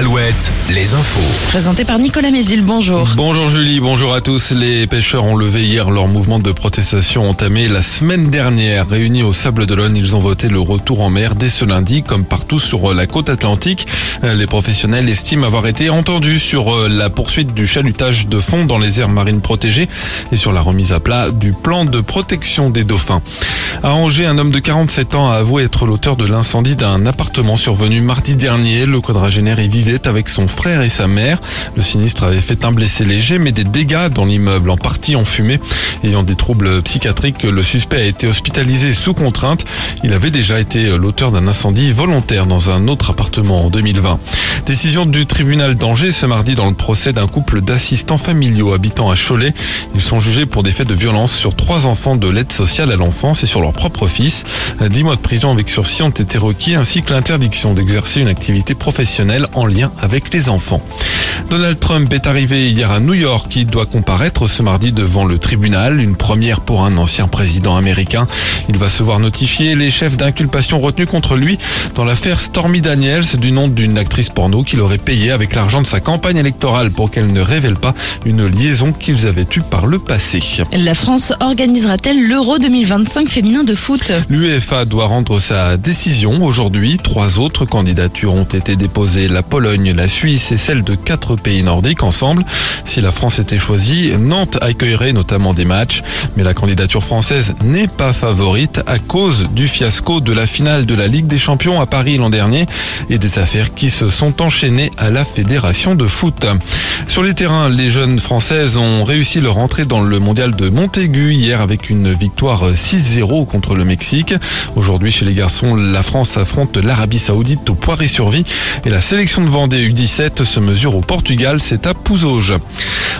Alouette, les infos. Présenté par Nicolas Mézil, bonjour. Bonjour Julie, bonjour à tous. Les pêcheurs ont levé hier leur mouvement de protestation entamé la semaine dernière. Réunis au Sable d'Olonne, ils ont voté le retour en mer dès ce lundi, comme partout sur la côte atlantique. Les professionnels estiment avoir été entendus sur euh, la poursuite du chalutage de fond dans les aires marines protégées et sur la remise à plat du plan de protection des dauphins. À Angers, un homme de 47 ans a avoué être l'auteur de l'incendie d'un appartement survenu mardi dernier. Le quadragénaire y avec son frère et sa mère. Le sinistre avait fait un blessé léger, mais des dégâts dans l'immeuble, en partie en fumée. Ayant des troubles psychiatriques, le suspect a été hospitalisé sous contrainte. Il avait déjà été l'auteur d'un incendie volontaire dans un autre appartement en 2020. Décision du tribunal d'Angers ce mardi dans le procès d'un couple d'assistants familiaux habitant à Cholet. Ils sont jugés pour des faits de violence sur trois enfants de l'aide sociale à l'enfance et sur leur propre fils. Dix mois de prison avec sursis ont été requis ainsi que l'interdiction d'exercer une activité professionnelle en lien avec les enfants. Donald Trump est arrivé hier à New York. Il doit comparaître ce mardi devant le tribunal, une première pour un ancien président américain. Il va se voir notifier les chefs d'inculpation retenus contre lui dans l'affaire Stormy Daniels du nom d'une actrice porno qu'il aurait payé avec l'argent de sa campagne électorale pour qu'elle ne révèle pas une liaison qu'ils avaient eue par le passé. La France organisera-t-elle l'Euro 2025 féminin de foot? L'UEFA doit rendre sa décision aujourd'hui. Trois autres candidatures ont été déposées. La Pologne, la Suisse et celle de quatre pays nordiques ensemble. Si la France était choisie, Nantes accueillerait notamment des matchs. Mais la candidature française n'est pas favorite à cause du fiasco de la finale de la Ligue des Champions à Paris l'an dernier et des affaires qui se sont enchaînées à la Fédération de foot. Sur les terrains, les jeunes françaises ont réussi leur entrée dans le mondial de Montaigu hier avec une victoire 6-0 contre le Mexique. Aujourd'hui, chez les garçons, la France affronte l'Arabie Saoudite au Poiré-sur-Vie et la sélection de Vendée U17 se mesure au Portugal, c'est à Pouzauges.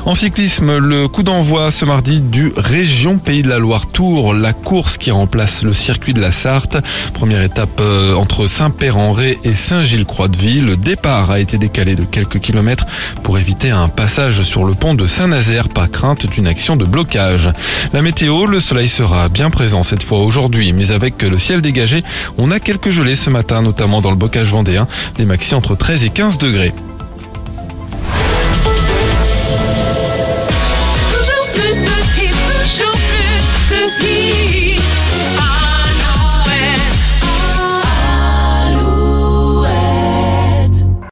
En cyclisme, le coup d'envoi ce mardi du Région Pays de la Loire Tour, la course qui remplace le circuit de la Sarthe. Première étape euh, entre Saint-Père-en-Ré et Saint-Gilles-Croix-de-Vie. Le départ a été décalé de quelques kilomètres pour éviter un passage sur le pont de Saint-Nazaire par crainte d'une action de blocage. La météo, le soleil sera bien présent cette fois aujourd'hui, mais avec le ciel dégagé, on a quelques gelées ce matin, notamment dans le bocage vendéen. Les maxi entre 13 et 15 degrés.